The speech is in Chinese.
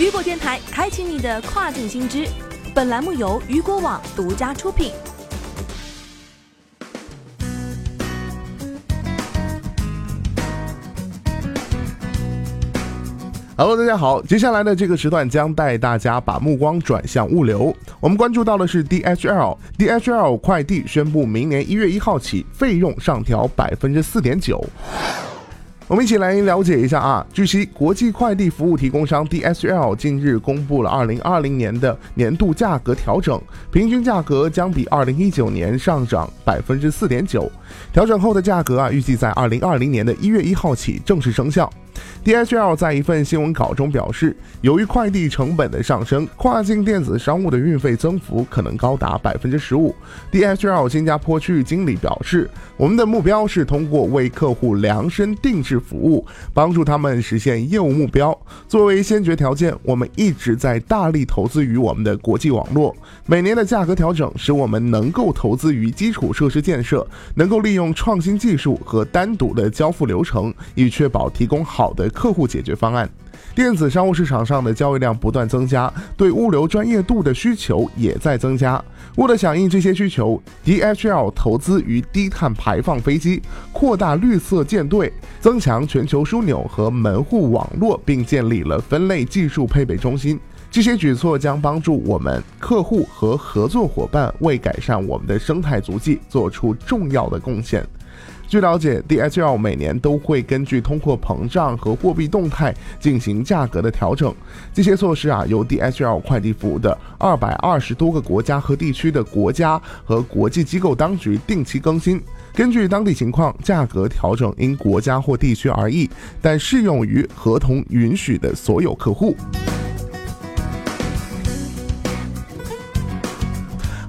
雨果电台开启你的跨境新知。本栏目由雨果网独家出品。Hello，大家好，接下来的这个时段将带大家把目光转向物流。我们关注到的是 DHL，DHL 快递宣布明年一月一号起费用上调百分之四点九。我们一起来了解一下啊。据悉，国际快递服务提供商 DSL 近日公布了二零二零年的年度价格调整，平均价格将比二零一九年上涨百分之四点九。调整后的价格啊，预计在二零二零年的一月一号起正式生效。DHL 在一份新闻稿中表示，由于快递成本的上升，跨境电子商务的运费增幅可能高达百分之十五。DHL 新加坡区域经理表示，我们的目标是通过为客户量身定制服务，帮助他们实现业务目标。作为先决条件，我们一直在大力投资于我们的国际网络。每年的价格调整使我们能够投资于基础设施建设，能够利用创新技术和单独的交付流程，以确保提供好好的。客户解决方案，电子商务市场上的交易量不断增加，对物流专业度的需求也在增加。为了响应这些需求，DHL 投资于低碳排放飞机，扩大绿色舰队，增强全球枢纽和门户网络，并建立了分类技术配备中心。这些举措将帮助我们客户和合作伙伴为改善我们的生态足迹做出重要的贡献。据了解，DHL 每年都会根据通货膨胀和货币动态进行价格的调整。这些措施啊，由 DHL 快递服务的二百二十多个国家和地区的国家和国际机构当局定期更新。根据当地情况，价格调整因国家或地区而异，但适用于合同允许的所有客户。